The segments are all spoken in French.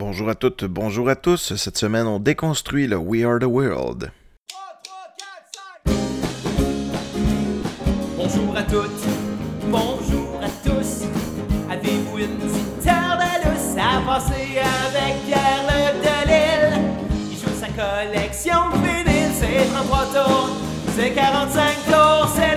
Bonjour à toutes, bonjour à tous. Cette semaine, on déconstruit le We Are the World. Bonjour à toutes, bonjour à tous. Avez-vous une petite lousse à passer avec Pierre Le Delille? Il joue sa collection de vinyles, c'est 33 tours, c'est 45 tours, c'est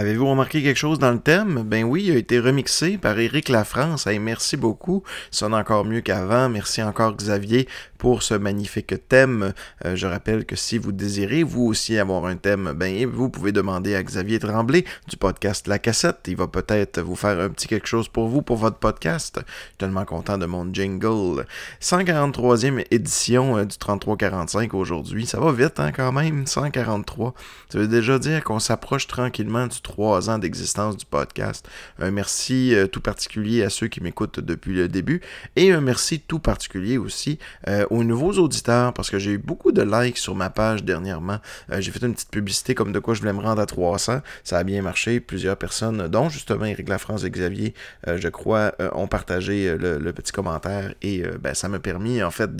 Avez-vous remarqué quelque chose dans le thème? Ben oui, il a été remixé par Éric Lafrance. Hey, merci beaucoup. Sonne encore mieux qu'avant. Merci encore Xavier pour ce magnifique thème. Euh, je rappelle que si vous désirez vous aussi avoir un thème, ben vous pouvez demander à Xavier Tremblay du podcast La Cassette. Il va peut-être vous faire un petit quelque chose pour vous, pour votre podcast. Je suis tellement content de mon jingle. 143e édition euh, du 3345 aujourd'hui. Ça va vite hein, quand même, 143. Ça veut déjà dire qu'on s'approche tranquillement du trois ans d'existence du podcast. Un merci euh, tout particulier à ceux qui m'écoutent depuis le début et un merci tout particulier aussi euh, aux nouveaux auditeurs parce que j'ai eu beaucoup de likes sur ma page dernièrement. Euh, j'ai fait une petite publicité comme de quoi je voulais me rendre à 300. Ça a bien marché. Plusieurs personnes, dont justement Eric Lafrance et Xavier, je crois, ont partagé le, petit commentaire et ben, ça m'a permis en fait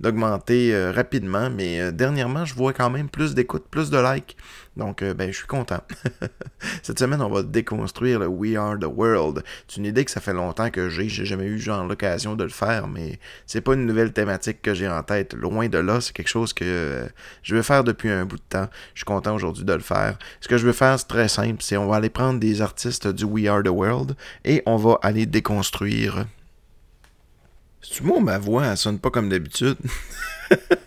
d'augmenter rapidement. Mais dernièrement, je vois quand même plus d'écoutes, plus de likes. Donc, ben, je suis content. Cette semaine, on va déconstruire le We Are the World. C'est une idée que ça fait longtemps que j'ai. J'ai jamais eu genre l'occasion de le faire, mais c'est pas une nouvelle thématique que j'ai en tête. Loin de là, c'est quelque chose que euh, je veux faire depuis un bout de temps. Je suis content aujourd'hui de le faire. Ce que je veux faire, c'est très simple. C'est on va aller prendre des artistes du We Are the World et on va aller déconstruire. C'est moi ma voix, elle sonne pas comme d'habitude?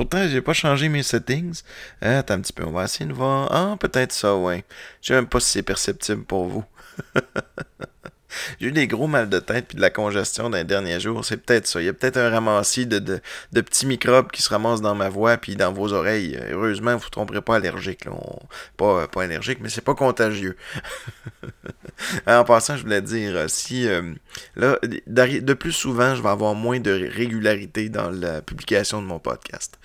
Pourtant, j'ai pas changé mes settings. Ah, attends un petit peu, on va essayer de voir. Ah, peut-être ça, ouais. Je sais même pas si c'est perceptible pour vous. J'ai eu des gros mal de tête puis de la congestion dans les derniers jours. C'est peut-être ça. Il y a peut-être un ramassis de, de, petits microbes qui se ramassent dans ma voix puis dans vos oreilles. Heureusement, vous ne tromperez pas allergique. Pas, pas allergique, mais c'est pas contagieux. en passant, je voulais dire, euh, si euh, là, de plus souvent, je vais avoir moins de régularité dans la publication de mon podcast.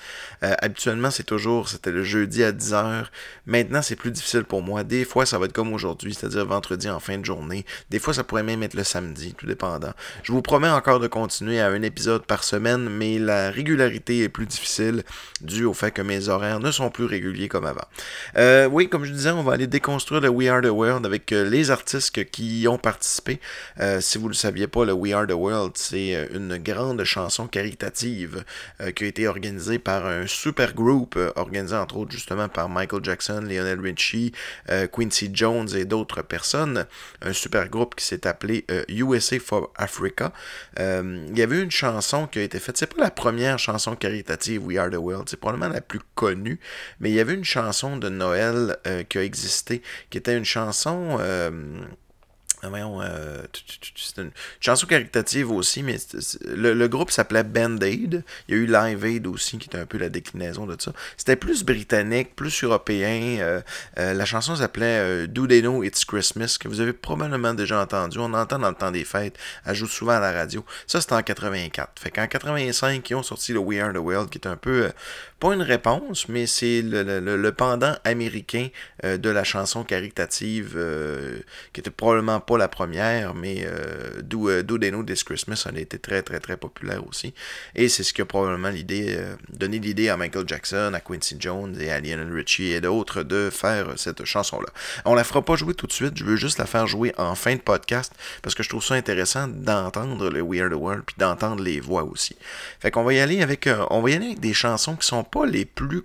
Euh, habituellement, c'est toujours, c'était le jeudi à 10h. Maintenant, c'est plus difficile pour moi. Des fois, ça va être comme aujourd'hui, c'est-à-dire vendredi en fin de journée. Des fois, ça pourrait même le samedi, tout dépendant. Je vous promets encore de continuer à un épisode par semaine, mais la régularité est plus difficile dû au fait que mes horaires ne sont plus réguliers comme avant. oui, comme je disais, on va aller déconstruire le We Are the World avec les artistes qui y ont participé. Euh, si vous ne le saviez pas, le We Are the World, c'est euh, une grande chanson caritative euh, qui a été organisée par un super groupe, organisé entre autres justement par Michael Jackson, Lionel Richie, Quincy Jones et d'autres personnes. Un super groupe qui s'est appelé USA for Africa. il y avait une chanson qui a été faite. C'est pas la première chanson caritative We Are the World, c'est probablement la plus connue, mais il y avait une chanson de Noël qui a existé, qui était une chanson euh, c'est une chanson caritative aussi, mais le, groupe s'appelait Band-Aid. Il y a eu Live Aid aussi, qui était un peu la déclinaison de ça. C'était plus britannique, plus européen. Euh, euh, la chanson s'appelait Do They Know It's Christmas, que vous avez probablement déjà entendu. On entend dans le temps des fêtes. Elle joue souvent à la radio. Ça, c'était en 84. Fait qu'en 85, ils ont sorti le We Are the World, qui est un peu, pas une réponse, mais c'est le, pendant américain de la chanson caritative, qui était probablement pas la première, mais euh, Do, euh, Do They This Christmas, a été très, très, très populaire aussi. Et c'est ce qui a probablement l'idée, euh, donné l'idée à Michael Jackson, à Quincy Jones et à Lionel Richie et d'autres de faire cette chanson-là. On la fera pas jouer tout de suite, je veux juste la faire jouer en fin de podcast parce que je trouve ça intéressant d'entendre le Weird World puis d'entendre les voix aussi. Fait qu'on va y aller avec, on va y aller avec des chansons qui sont pas les plus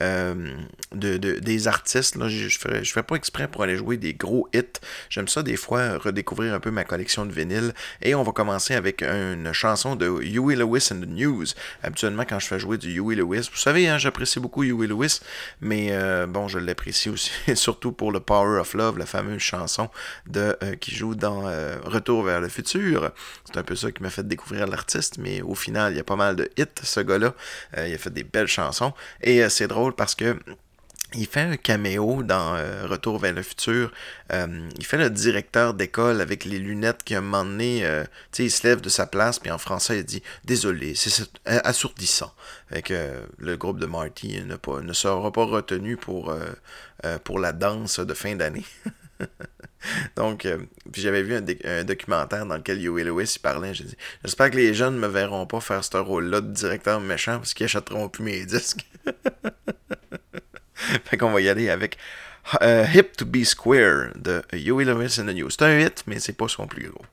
connues de, de, des artistes. Là. Je, je fais pas exprès pour aller jouer des gros hits. J'aime ça des fois redécouvrir un peu ma collection de vinyles. Et on va commencer avec une chanson de Huey Lewis and the News. Habituellement, quand je fais jouer du Huey Lewis, vous savez, hein, j'apprécie beaucoup Huey Lewis, mais euh, bon, je l'apprécie aussi, surtout pour le Power of Love, la fameuse chanson de, euh, qui joue dans euh, Retour vers le futur. C'est un peu ça qui m'a fait découvrir l'artiste, mais au final, il y a pas mal de hits, ce gars-là. il a fait des belles chansons. Et c'est drôle parce que il fait un caméo dans euh, Retour vers le futur. Euh, il fait le directeur d'école avec les lunettes qui, a un moment euh, il se lève de sa place, puis en français, il dit Désolé, c'est assourdissant. Fait le groupe de Marty ne, sera pas retenu pour la danse de fin d'année. Donc, euh, puis j'avais vu un, doc- un documentaire dans lequel Huey Lewis parlait. J'ai dit J'espère que les jeunes me verront pas faire ce rôle-là de directeur méchant parce qu'ils achèteront plus mes disques. fait qu'on va y aller avec euh, Hip to Be Square de Huey Lewis and the News. C'est un hit, mais c'est pas son plus gros.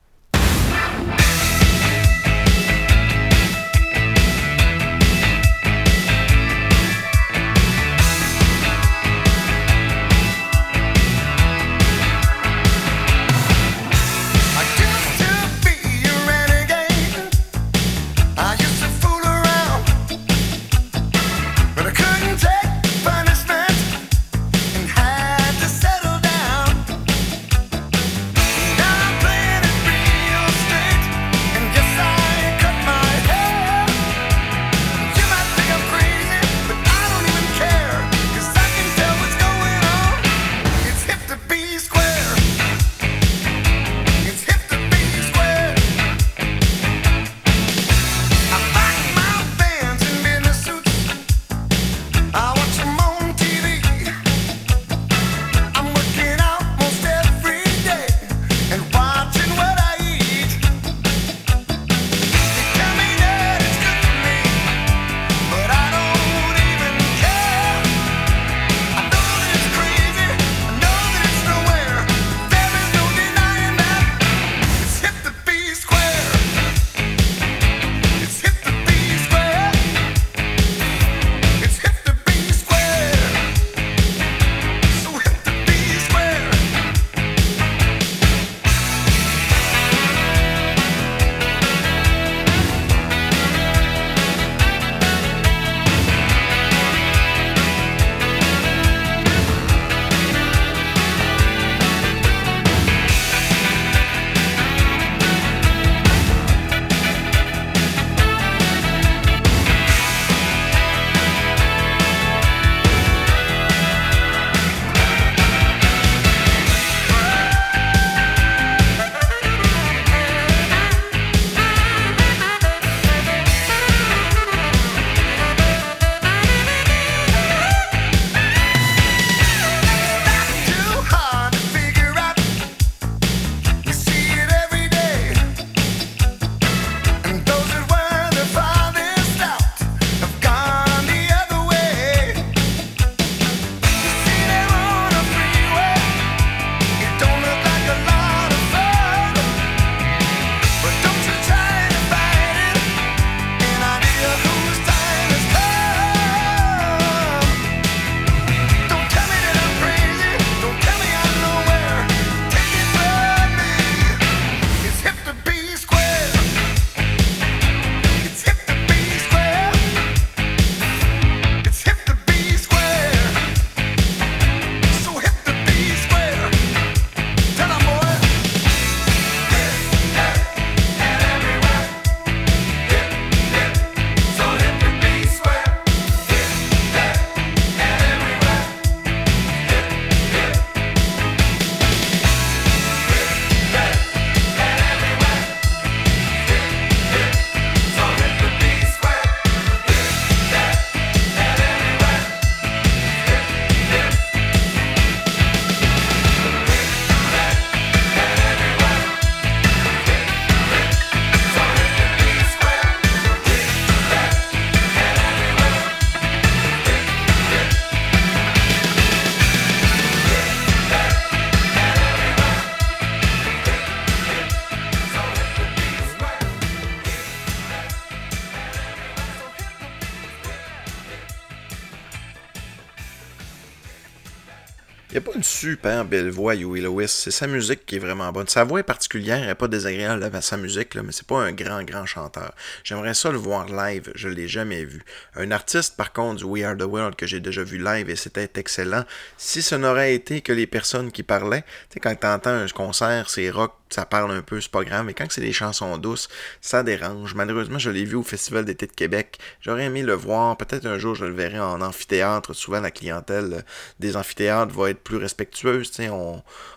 Une belle voix, Huey Lewis. C'est sa musique qui est vraiment bonne. Sa voix est particulière, elle n'est pas désagréable avec sa musique, là, mais c'est pas un grand, grand chanteur. J'aimerais ça le voir live, je l'ai jamais vu. Un artiste, par contre, du We Are the World, que j'ai déjà vu live et c'était excellent. Si ce n'aurait été que les personnes qui parlaient, tu sais, quand tu entends un concert, c'est rock, ça parle un peu, c'est pas grave, mais quand c'est des chansons douces, ça dérange. Malheureusement, je l'ai vu au Festival d'été de Québec. J'aurais aimé le voir. Peut-être un jour, je le verrai en amphithéâtre. Souvent, la clientèle des amphithéâtres va être plus respectueuse.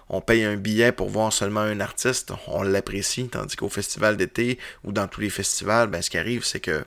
On, paye un billet pour voir seulement un artiste. On l'apprécie. Tandis qu'au Festival d'été ou dans tous les festivals, ben, ce qui arrive, c'est que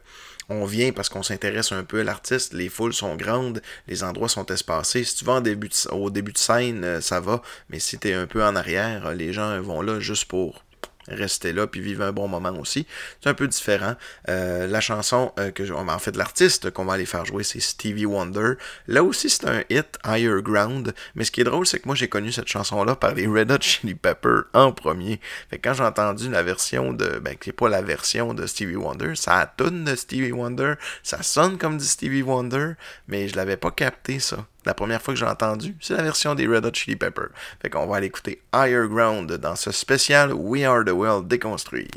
on vient parce qu'on s'intéresse un peu à l'artiste, les foules sont grandes, les endroits sont espacés. Si tu vas au début de scène, euh, ça va, mais si tu es un peu en arrière, euh, les gens vont là juste pour rester là puis vivre un bon moment aussi. C'est un peu différent. Euh, la chanson euh, que en fait l'artiste qu'on va aller faire jouer c'est Stevie Wonder. Là aussi c'est un hit Higher Ground, mais ce qui est drôle c'est que moi j'ai connu cette chanson là par les Red Hot Chili Peppers en premier. Fait que quand j'ai entendu la version de ben qui pas la version de Stevie Wonder, ça a tune de Stevie Wonder, ça sonne comme du Stevie Wonder, mais je l'avais pas capté ça. La première fois que j'ai entendu, c'est la version des Red Hot Chili Peppers. Fait qu'on va aller écouter Higher Ground dans ce spécial We Are the World déconstruit.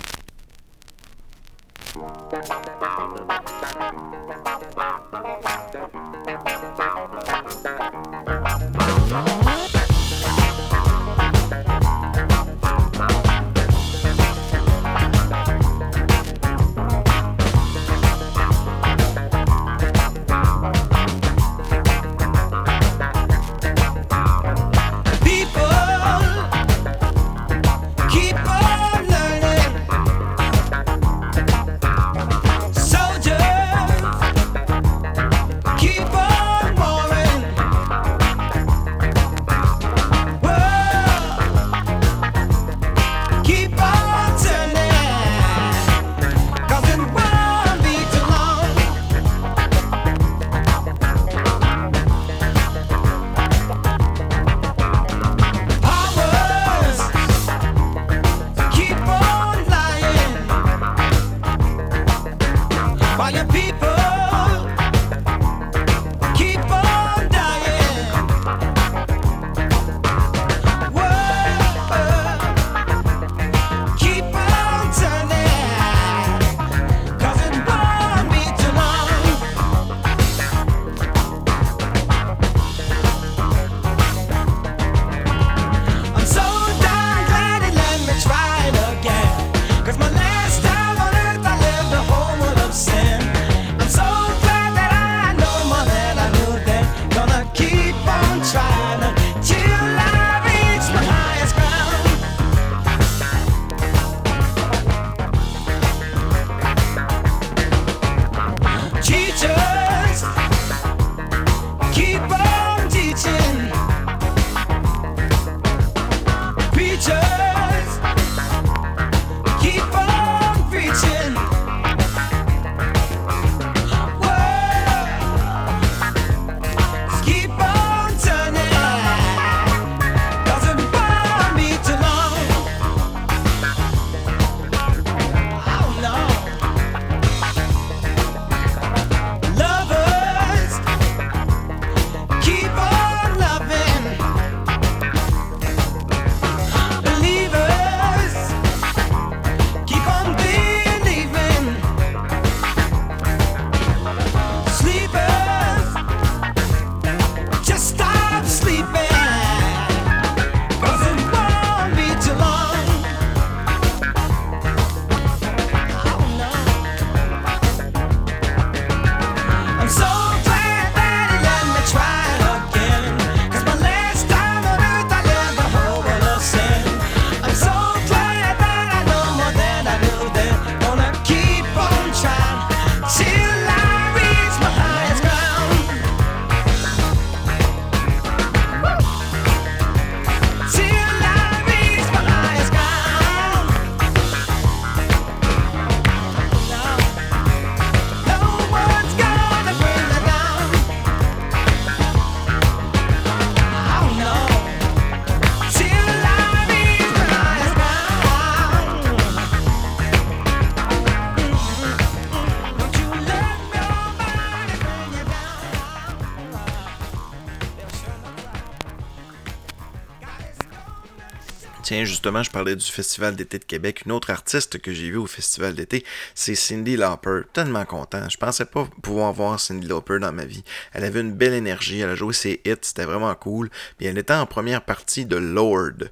Justement, je parlais du Festival d'été de Québec. Une autre artiste que j'ai vue au Festival d'été, c'est Cindy Lauper. Tellement content. Je pensais pas pouvoir voir Cindy Lauper dans ma vie. Elle avait une belle énergie. Elle a joué ses hits. C'était vraiment cool. Puis elle était en première partie de Lord.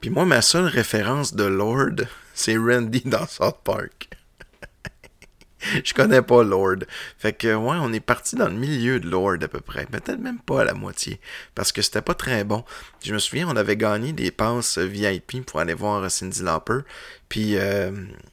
Puis moi, ma seule référence de Lord, c'est Randy dans South Park. je connais pas Lord. Fait que, ouais, on est parti dans le milieu de Lord à peu près. Peut-être même pas à la moitié. Parce que c'était pas très bon. Je me souviens, on avait gagné des passes VIP pour aller voir Cindy Lauper. Puis euh,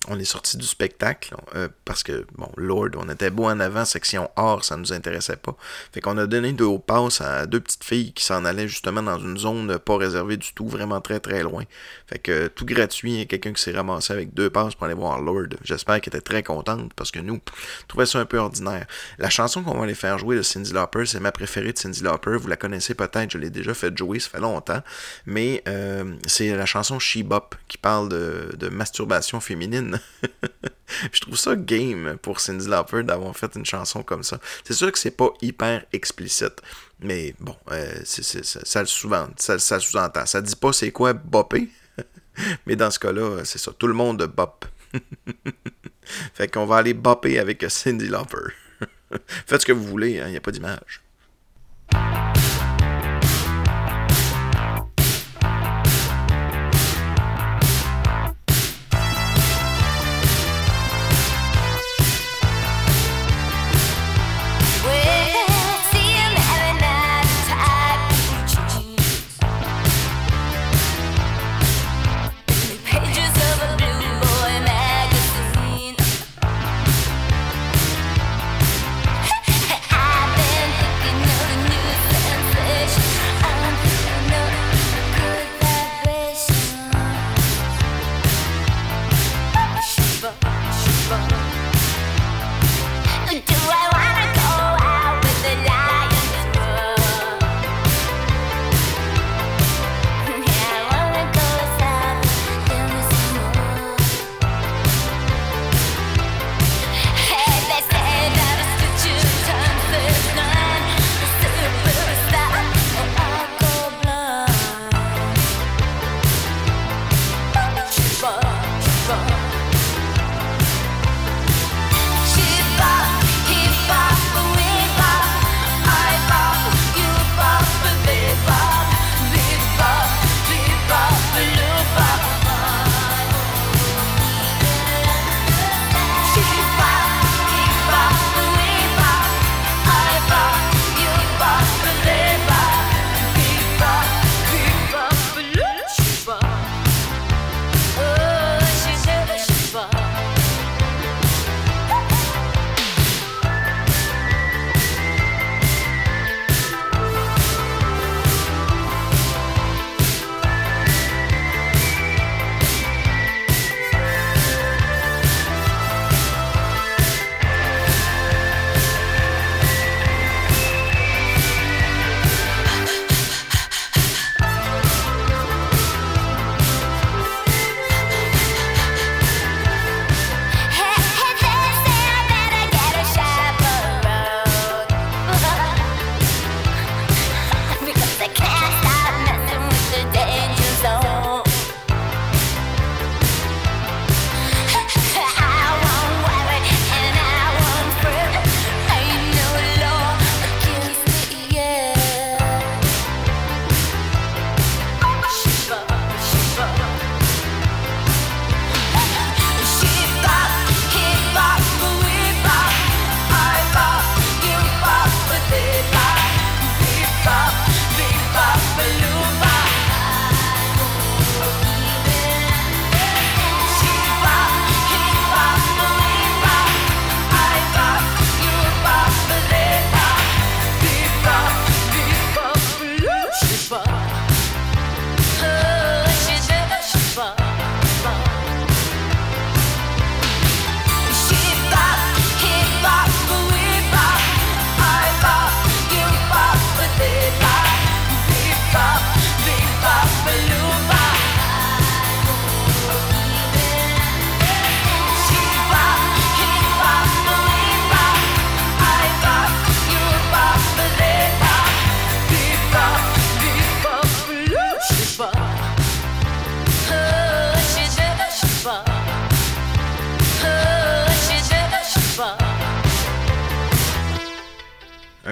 on est sorti du spectacle euh, parce que, bon, Lord, on était beau en avant, section or, ça nous intéressait pas. Fait qu'on a donné deux passes à deux petites filles qui s'en allaient justement dans une zone pas réservée du tout, vraiment très très loin. Fait que tout gratuit, quelqu'un qui s'est ramassé avec deux passes pour aller voir Lord. J'espère qu'elle était très contente parce que nous, on trouvait ça un peu ordinaire. La chanson qu'on va aller faire jouer de Cindy Lauper, c'est ma préférée de Cindy Lauper. Vous la connaissez peut-être, je l'ai déjà fait jouer, ça fait longtemps. Mais euh, c'est la chanson She Bop qui parle de, de masturbation féminine. je trouve ça game pour Cindy Lauper d'avoir fait une chanson comme ça. C'est sûr que c'est pas hyper explicite. Mais bon, euh, ça, ça, le souvent, ça, ça sous-entend. Ça dit pas c'est quoi bopper. Mais dans ce cas-là, c'est ça. Tout le monde bop. fait qu'on va aller bopper avec Cindy Lauper. Faites ce que vous voulez, il hein, n'y a pas d'image.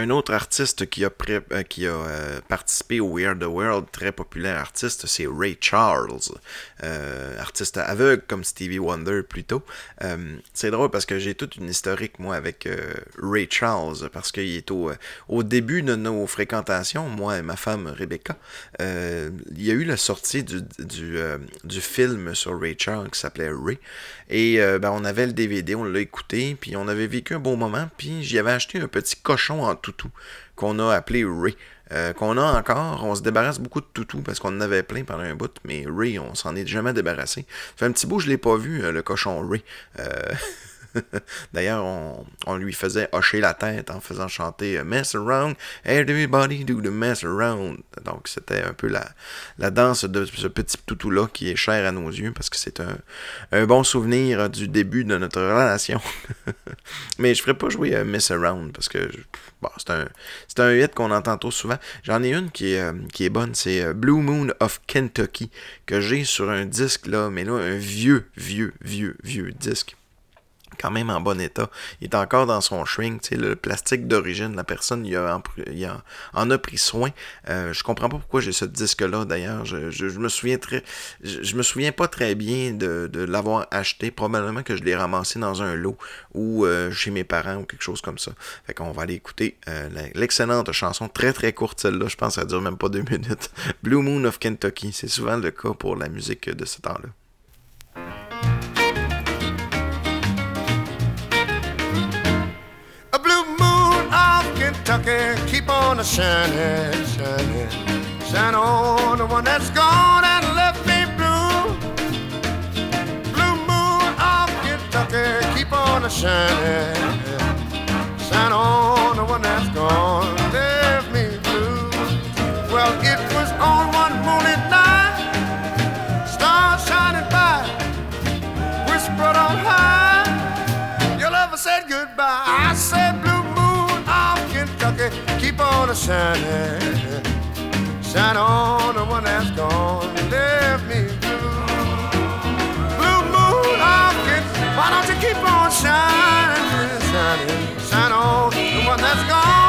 Un autre artiste qui a, pré- euh, qui a euh, participé au We Are the World, très populaire artiste, c'est Ray Charles, euh, artiste aveugle comme Stevie Wonder plutôt. C'est drôle parce que j'ai toute une historique, moi, avec Ray Charles, parce qu'il est au, au début de nos fréquentations, moi et ma femme Rebecca, il y a eu la sortie du, du, du film sur Ray Charles qui s'appelait Ray. Et ben, on avait le DVD, on l'a écouté, puis on avait vécu un bon moment, puis j'y avais acheté un petit cochon en qu'on a appelé Ray. Euh, qu'on a encore, on se débarrasse beaucoup de toutous parce qu'on en avait plein pendant un bout, mais Ray, on s'en est jamais débarrassé. Ça fait un petit bout, je l'ai pas vu, euh, le cochon Ray. Euh, D'ailleurs, on, lui faisait hocher la tête en faisant chanter euh, Mess around, everybody do the mess around. Donc, c'était un peu la, danse de ce petit toutou-là qui est cher à nos yeux parce que c'est un, bon souvenir du début de notre relation. Mais je ferais pas jouer à Mess around parce que c'est un, un hit qu'on entend trop souvent. J'en ai une qui est, euh, qui est bonne, c'est euh, Blue Moon of Kentucky que j'ai sur un disque là, mais là, un vieux, vieux, vieux, vieux disque quand même en bon état. Il est encore dans son shrink, tu le plastique d'origine, la personne en, a- pris soin. Euh, je comprends pas pourquoi j'ai ce disque-là d'ailleurs. Je, me souviens pas très bien de, l'avoir acheté. Probablement que je l'ai ramassé dans un lot ou euh, chez mes parents ou quelque chose comme ça. Fait qu'on va aller écouter euh, l'excellente chanson, très très courte celle-là, je pense que ça dure même pas deux minutes. Blue Moon of Kentucky, c'est souvent le cas pour la musique de ce temps-là. Kentucky, keep on a shining, shining. Shine on the one that's gone and left me blue. Blue moon of Kentucky, keep on a shining. Shine on the one that's gone, keep on a shining. Shine on the one that's gone, left me blue. Blue moon Kentucky, why don't you keep on shining, shining, shine on the one that's gone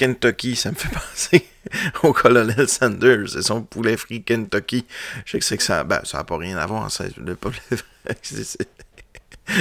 Kentucky, ça me fait penser au colonel Sanders et son poulet frit Kentucky. Je sais que ça. Ben, ça n'a pas rien à voir. Ça, le poulet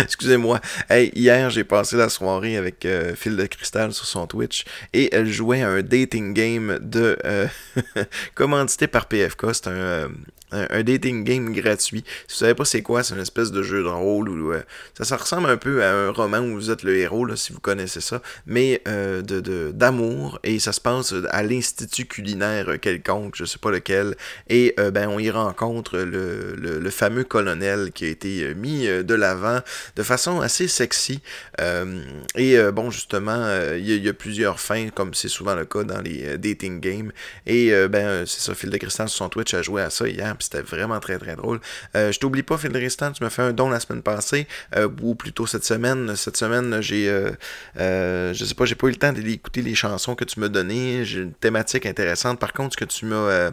Excusez-moi. Hey, hier, j'ai passé la soirée avec euh, Phil de Cristal sur son Twitch et elle jouait à un dating game de euh, commandité par PFK. C'est un, euh, un, dating game gratuit. Si vous savez pas c'est quoi, c'est une espèce de jeu de rôle où euh, ça, ressemble un peu à un roman où vous êtes le héros, là, si vous connaissez ça, mais euh, de de- d'amour et ça se passe à l'institut culinaire quelconque, je sais pas lequel, et euh, ben on y rencontre le, le, le fameux colonel qui a été euh, mis euh, de l'avant de façon assez sexy. Euh, et euh, bon, justement, euh, il y, a- plusieurs fins, comme c'est souvent le cas dans les euh, dating games. Et euh, ben, euh, c'est ça, Phil de Cristal sur son Twitch a joué à ça hier. Puis c'était vraiment très très drôle. Euh, je t'oublie pas, Phil Restant, tu m'as fait un don la semaine passée, euh, ou plutôt cette semaine. Cette semaine, j'ai, euh, je sais pas, j'ai pas eu le temps d'écouter les chansons que tu m'as données. J'ai une thématique intéressante. Par contre, ce que tu m'as,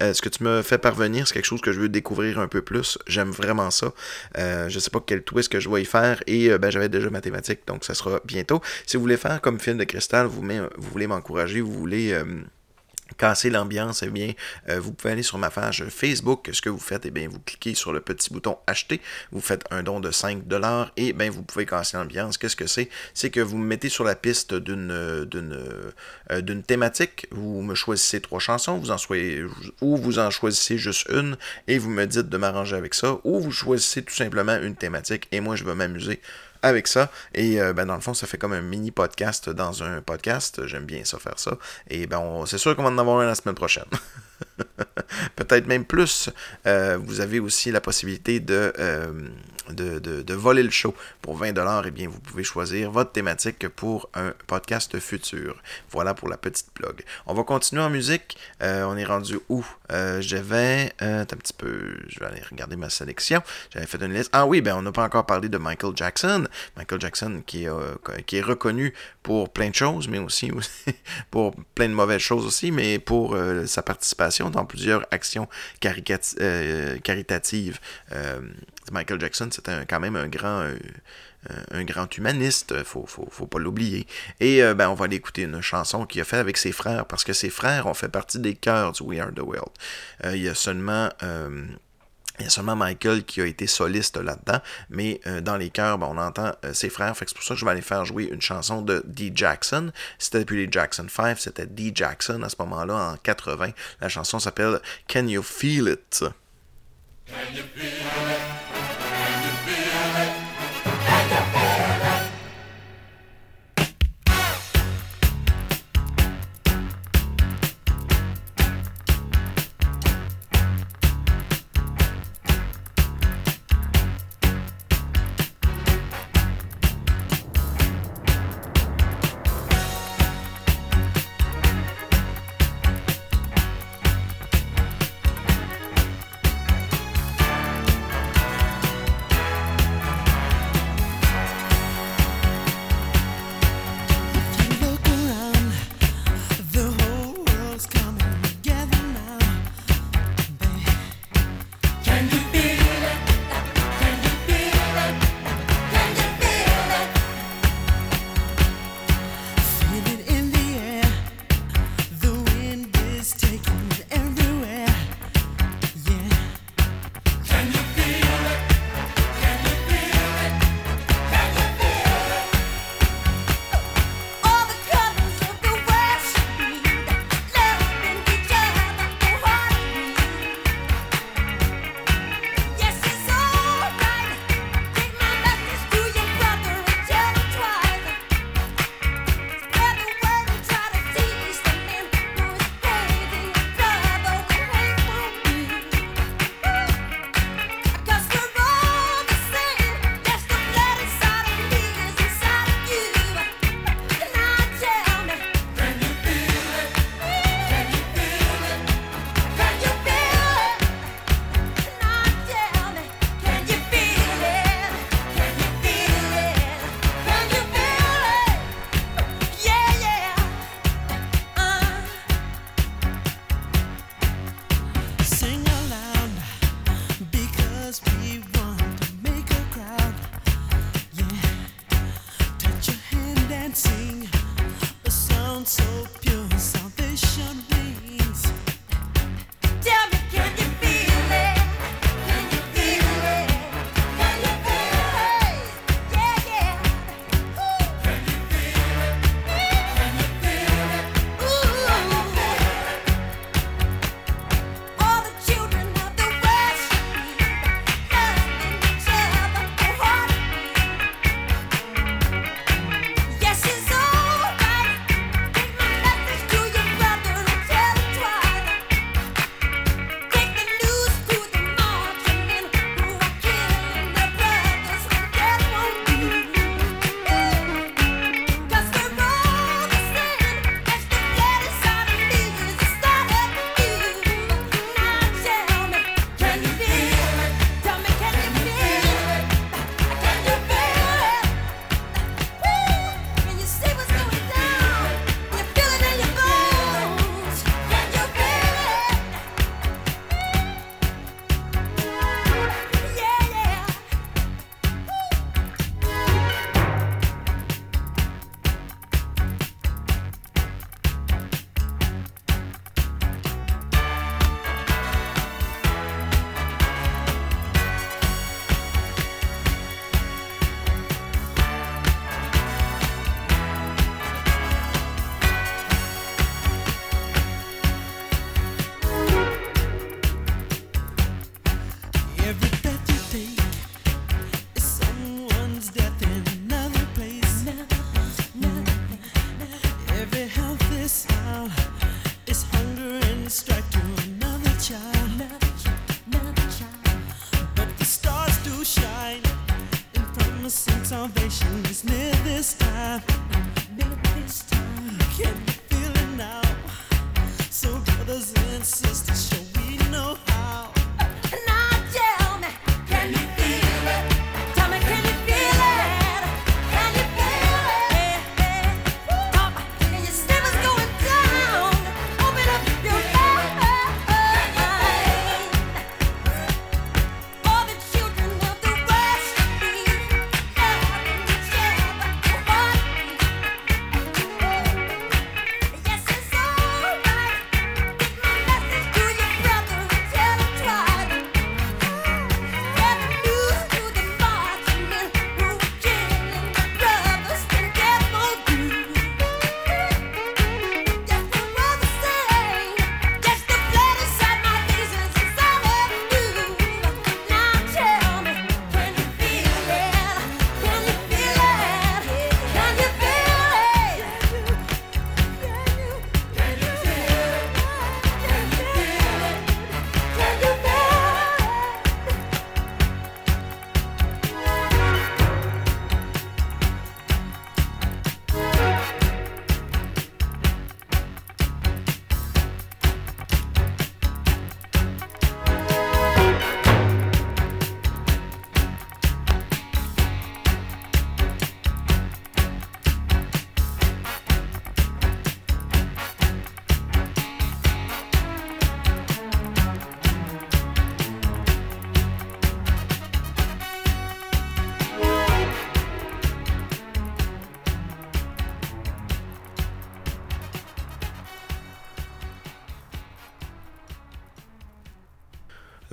ce que tu m'as fait parvenir, c'est quelque chose que je veux découvrir un peu plus. J'aime vraiment ça. Je sais pas quel twist que je vais y faire, et ben j'avais déjà ma thématique, donc ça sera bientôt. Si vous voulez faire comme film de cristal, vous, voulez m'encourager, vous voulez casser l'ambiance, eh bien, euh, vous pouvez aller sur ma page Facebook. Ce que vous faites, eh bien, vous cliquez sur le petit bouton acheter. Vous faites un don de 5 dollars et ben vous pouvez casser l'ambiance. Qu'est-ce que c'est? C'est que vous me mettez sur la piste d'une euh, d'une euh, d'une thématique. Vous me choisissez trois chansons, vous en soyez ou vous en choisissez juste une et vous me dites de m'arranger avec ça, ou vous choisissez tout simplement une thématique et moi je vais m'amuser avec ça. Et euh, ben, dans le fond, ça fait comme un mini podcast dans un podcast. J'aime bien ça faire ça. Et ben, c'est sûr qu'on va en avoir un la semaine prochaine. Peut-être même plus. Euh, vous avez aussi la possibilité de, euh, de, de- de voler le show. Pour 20$, eh bien, vous pouvez choisir votre thématique pour un podcast futur. Voilà pour la petite blog. On va continuer en musique. Euh, on est rendu où? Euh, attends un petit peu. Je vais aller regarder ma sélection. J'avais fait une liste. Ah oui, ben on n'a pas encore parlé de Michael Jackson. Michael Jackson qui est, reconnu pour plein de choses, mais aussi, aussi pour plein de mauvaises choses aussi, mais pour sa participation dans plusieurs actions caricati- euh, caritatives. Euh, Michael Jackson, c'était quand même un grand. euh, un grand humaniste, faut, faut, faut pas l'oublier. Et euh, ben, on va aller écouter une chanson qu'il a fait avec ses frères, parce que ses frères ont fait partie des chœurs du We Are the World. Euh, il y a seulement. Il y a seulement Michael qui a été soliste là-dedans, mais euh, dans les chœurs, ben, on entend euh, ses frères. Fait que c'est pour ça que je vais aller faire jouer une chanson de D. Jackson. C'était depuis les Jackson 5, c'était D. Jackson à ce moment-là, en 80. La chanson s'appelle Can You Feel It?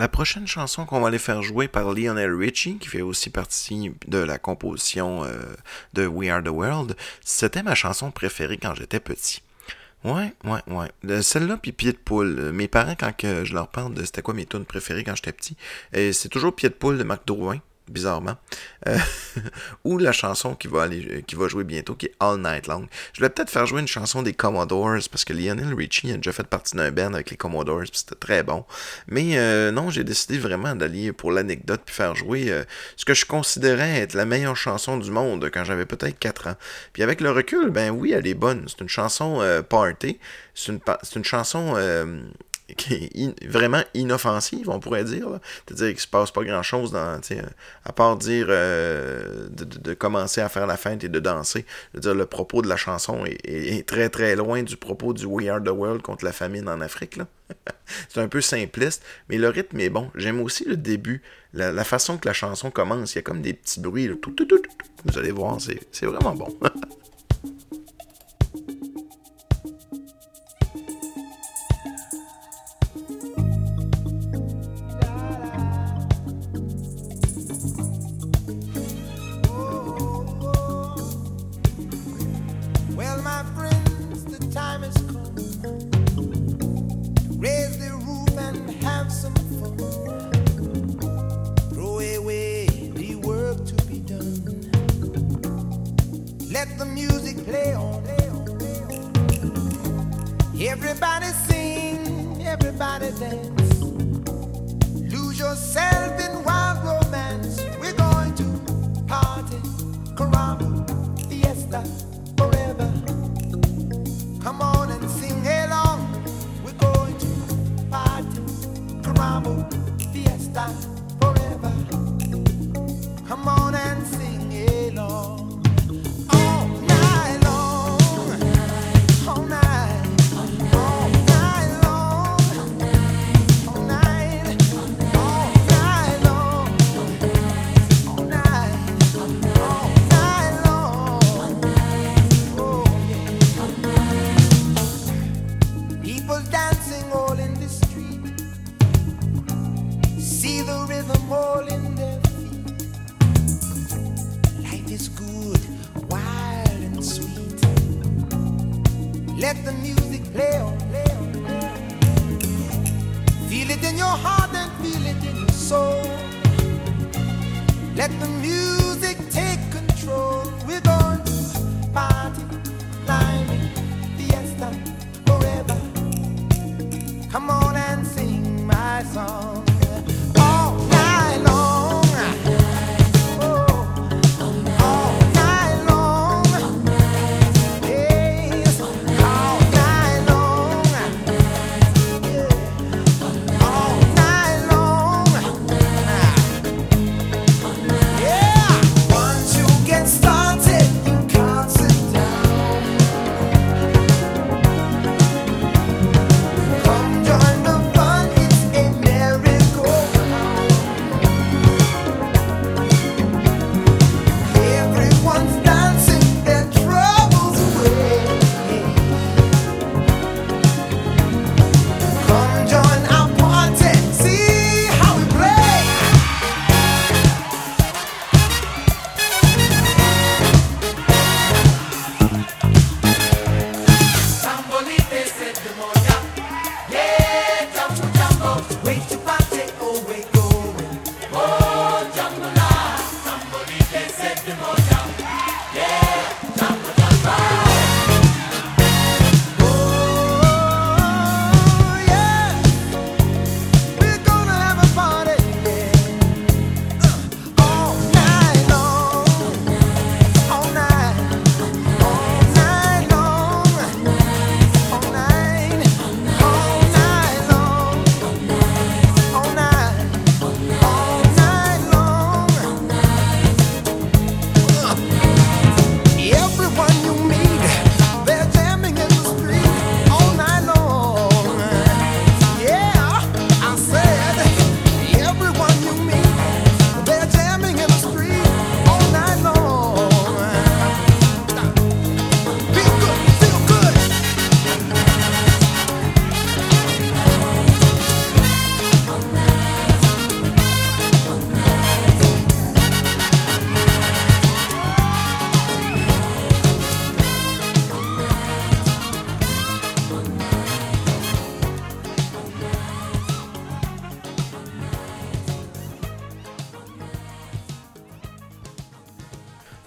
La prochaine chanson qu'on va aller faire jouer par Lionel Richie, qui fait aussi partie de la composition euh, de We Are the World, c'était ma chanson préférée quand j'étais petit. Ouais, ouais, ouais. Euh, Celle-là, puis Pied de poule. Mes parents, quand je leur parle de c'était quoi mes tunes préférées quand j'étais petit, euh, c'est toujours Pied de poule de Marc Drouin, bizarrement. Euh, ou la chanson qui va, aller, euh, qui va jouer bientôt, qui est All Night Long. Je vais peut-être faire jouer une chanson des Commodores, parce que Lionel Richie a déjà fait partie d'un band avec les Commodores, puis c'était très bon. Mais euh, non, j'ai décidé vraiment d'aller pour l'anecdote, puis faire jouer ce que je considérais être la meilleure chanson du monde quand j'avais peut-être 4 ans. Puis avec le recul, ben oui, elle est bonne. C'est une chanson party. C'est une, chanson qui est vraiment inoffensive, on pourrait dire. C'est-à-dire qu'il se passe pas grand-chose dans, à part dire euh, de, de- commencer à faire la fête et de danser. Je veux dire, le propos de la chanson est, est- très très loin du propos du We Are the World contre la famine en Afrique. c'est un peu simpliste, mais le rythme est bon. J'aime aussi le début, la, façon que la chanson commence. Il y a comme des petits bruits. là. Vous allez voir, c'est vraiment bon. everybody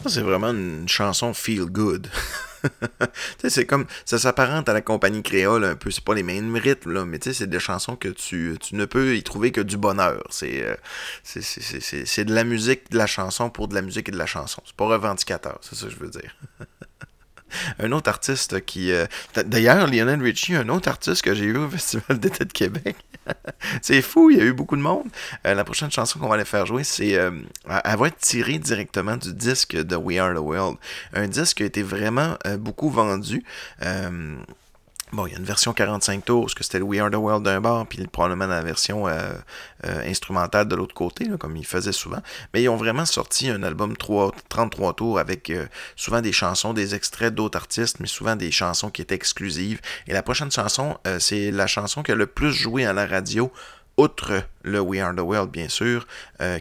C'est vraiment une chanson feel good. c'est comme, ça s'apparente à la compagnie créole un peu. C'est pas les mêmes rythmes, là, mais c'est des chansons que tu, ne peux y trouver que du bonheur. C'est, euh, c'est- c'est de la musique, de la chanson pour de la musique et de la chanson. C'est pas revendicateur, c'est ça que je veux dire. un autre artiste qui. euh, D'ailleurs, Lionel Richie, un autre artiste que j'ai eu au Festival d'été de Québec. c'est fou, il y a eu beaucoup de monde. Euh, la prochaine chanson qu'on va aller faire jouer, c'est. euh, elle va être tirée directement du disque de We Are the World. Un disque qui a été vraiment beaucoup vendu. Bon, il y a une version 45 tours, parce que c'était le We Are the World d'un bord, puis probablement la version euh, euh, instrumentale de l'autre côté, comme ils faisaient souvent. Mais ils ont vraiment sorti un album 3, 33 tours avec euh, souvent des chansons, des extraits d'autres artistes, mais souvent des chansons qui étaient exclusives. Et la prochaine chanson, c'est la chanson qui a le plus joué à la radio outre le We Are the World, bien sûr,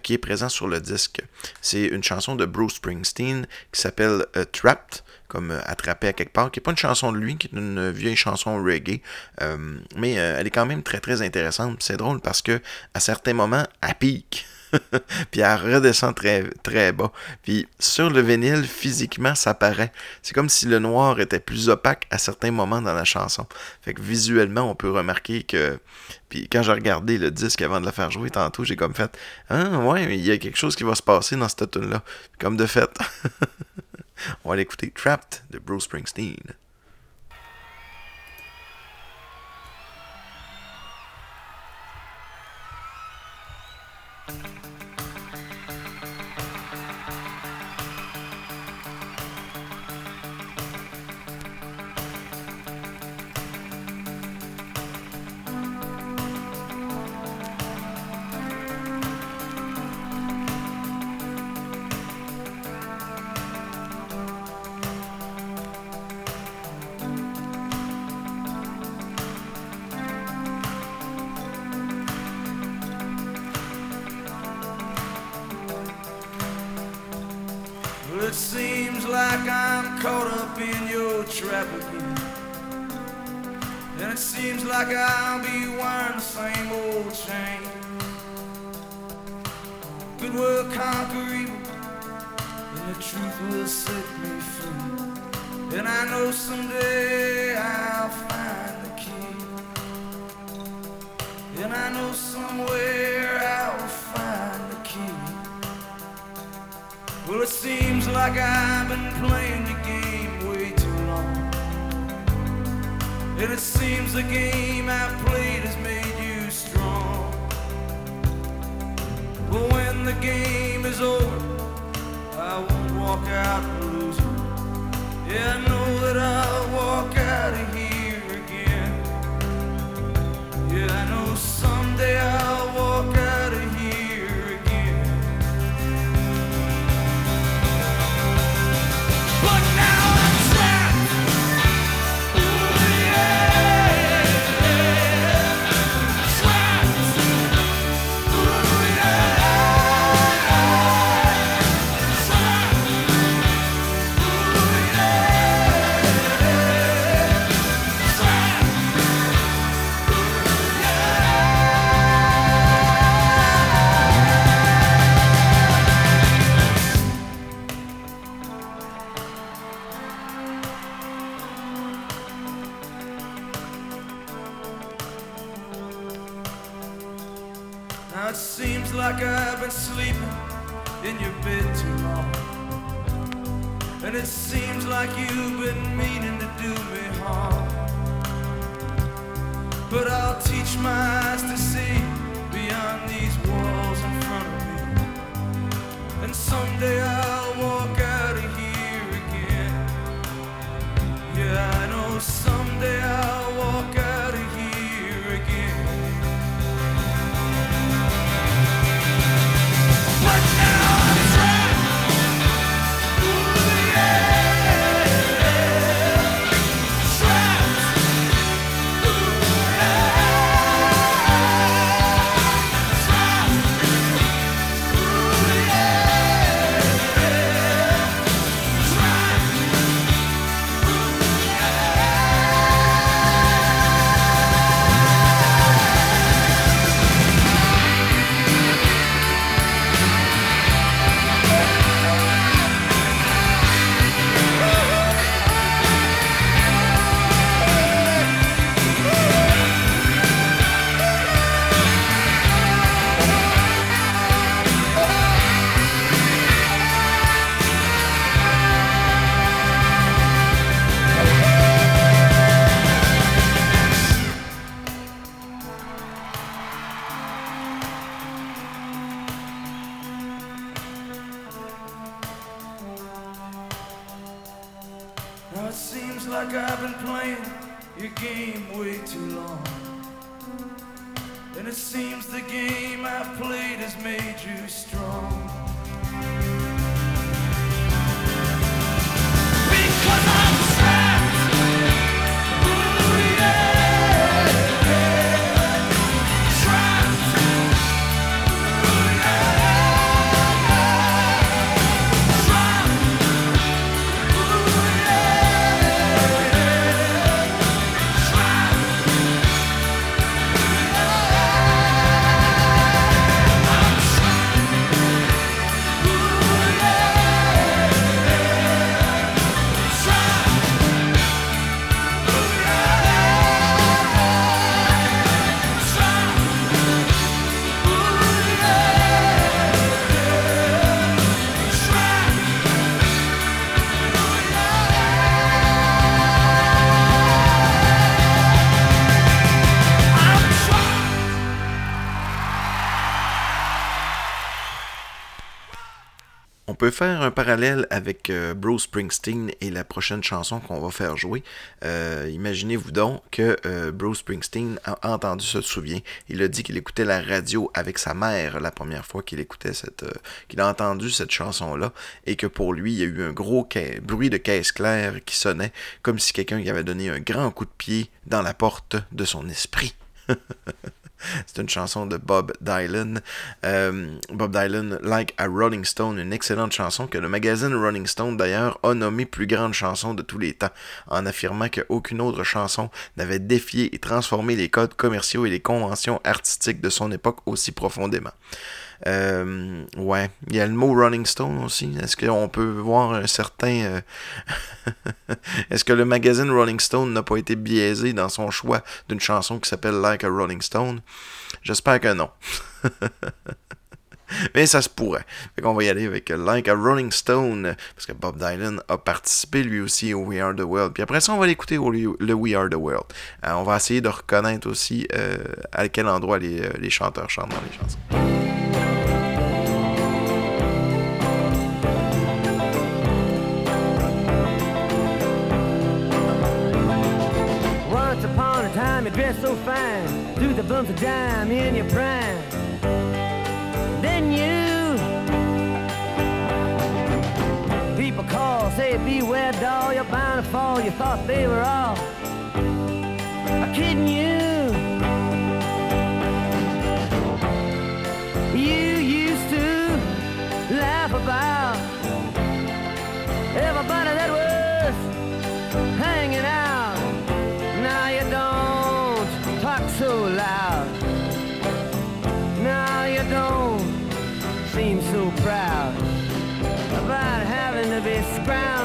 qui est présent sur le disque. C'est une chanson de Bruce Springsteen qui s'appelle Trapped, comme euh, attrapé à quelque part, qui n'est pas une chanson de lui, qui est une vieille chanson reggae, euh, mais euh, elle est quand même très très intéressante. C'est drôle parce que à certains moments, elle pique. puis elle redescend très, très bas. Puis sur le vinyle, physiquement, ça paraît. C'est comme si le noir était plus opaque à certains moments dans la chanson. Fait que visuellement, on peut remarquer que. Puis quand j'ai regardé le disque avant de la faire jouer tantôt, j'ai comme fait Ah, ouais, il y a quelque chose qui va se passer dans cette tune là Comme de fait. on va aller écouter Trapped de Bruce Springsteen. Trap again. And it seems like I'll be wearing the same old chain. Good will conquer evil, and the truth will set me free. And I know someday I'll find the key. And I know somewhere I'll find the key. Well, it seems like I've been playing And it seems the game I've played has made you strong. But when the game is over, I won't walk out losing. Yeah, I know that I'll Like I've been playing your game way too long. And it seems the game I've played has made you strong. Faire un parallèle avec euh, Bruce Springsteen et la prochaine chanson qu'on va faire jouer. Euh, Imaginez-vous donc que euh, Bruce Springsteen a entendu, se souvient, il a dit qu'il écoutait la radio avec sa mère la première fois qu'il écoutait cette, qu'il a entendu cette chanson-là, et que pour lui, il y a eu un gros bruit de caisse claire qui sonnait comme si quelqu'un lui avait donné un grand coup de pied dans la porte de son esprit. C'est une chanson de Bob Dylan. Euh, Bob Dylan, Like a Rolling Stone, une excellente chanson que le magazine Rolling Stone d'ailleurs a nommée plus grande chanson de tous les temps, en affirmant qu'aucune autre chanson n'avait défié et transformé les codes commerciaux et les conventions artistiques de son époque aussi profondément. Euh, ouais, il y a le mot Rolling Stone aussi. Est-ce qu'on peut voir un certain... euh, Est-ce que le magazine Rolling Stone n'a pas été biaisé dans son choix d'une chanson qui s'appelle Like a Rolling Stone? J'espère que non. Mais ça se pourrait. Fait qu'on va y aller avec Like a Rolling Stone, parce que Bob Dylan a participé lui aussi au We Are the World. Puis après ça, on va l'écouter au le We Are the World. Euh, on va essayer de reconnaître aussi euh, à quel endroit les, les chanteurs chantent dans les chansons. Dressed so fine, threw the bumps of dime in your prime. Then you, people call, say beware, doll, you're bound to fall. You thought they were all kidding you. You used to laugh about everybody that was to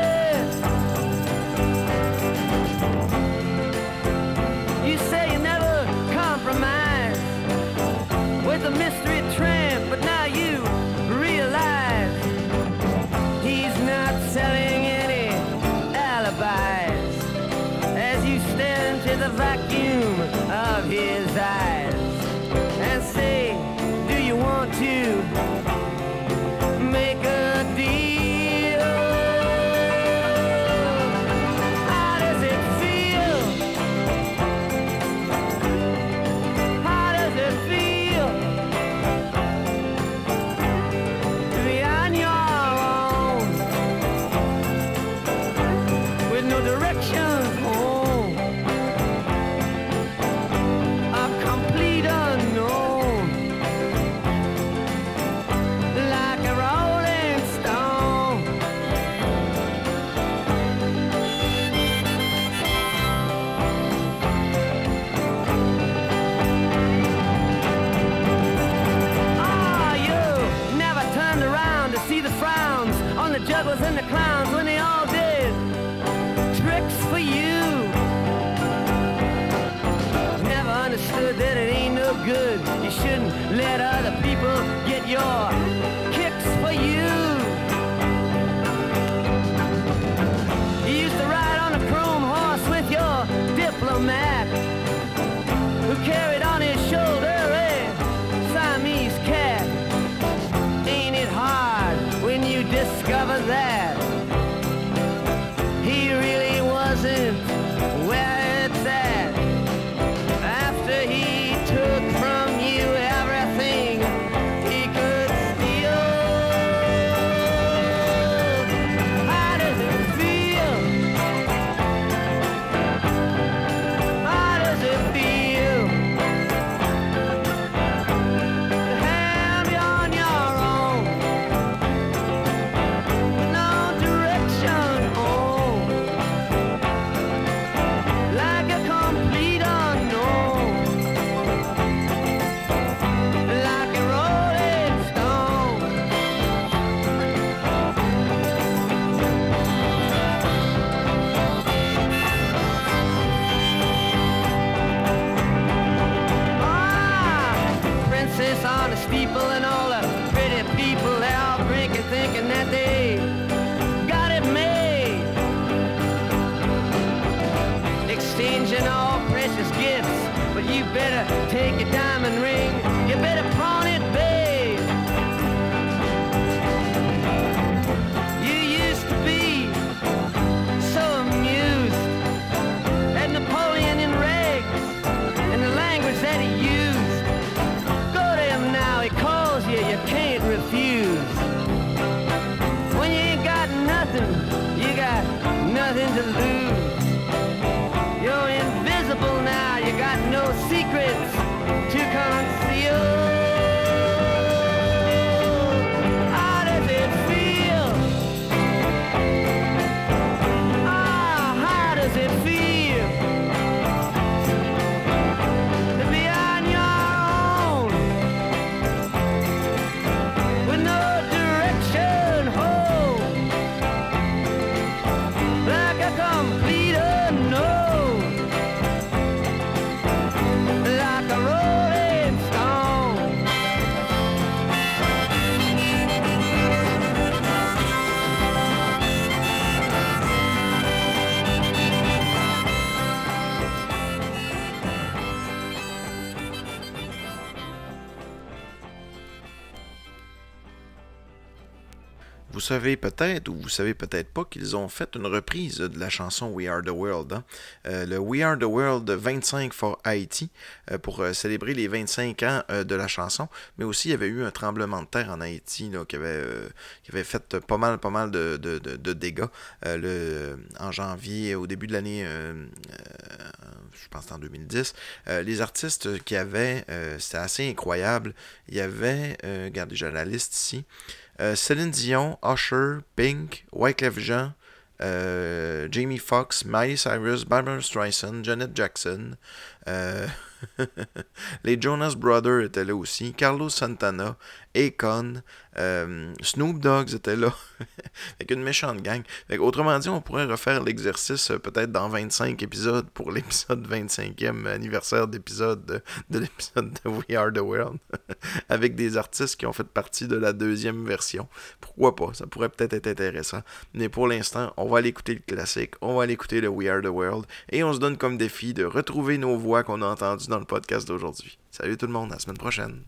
good. You shouldn't let other people get your kicks for you. To lose. Savez peut-être, ou vous savez peut-être pas, qu'ils ont fait une reprise de la chanson We Are the World. hein. Euh, le We Are the World 25 for Haiti, euh, pour euh, célébrer les 25 ans de la chanson. Mais aussi, il y avait eu un tremblement de terre en Haïti qui, avait, fait pas mal, pas mal de, dégâts. En janvier, au début de l'année, je pense en 2010, euh, les artistes qui avaient, c'était assez incroyable. Il y avait, regardez, j'ai la liste ici. Euh, Céline Dion, Usher, Pink, Wyclef Jean, euh, Jamie Foxx, Miley Cyrus, Barbara Streisand, Janet Jackson. euh, les Jonas Brothers étaient là aussi. Carlos Santana, Akon, euh, Snoop Dogg étaient là. avec une méchante gang. Autrement dit, on pourrait refaire l'exercice euh, peut-être dans 25 épisodes pour l'épisode 25e anniversaire d'épisode de, de l'épisode de We Are the World. avec des artistes qui ont fait partie de la deuxième version. Pourquoi pas? Ça pourrait peut-être être intéressant. Mais pour l'instant, on va aller écouter le classique, on va aller écouter le We Are the World, et on se donne comme défi de retrouver nos voix qu'on a entendues dans le podcast d'aujourd'hui. Salut tout le monde, à la semaine prochaine.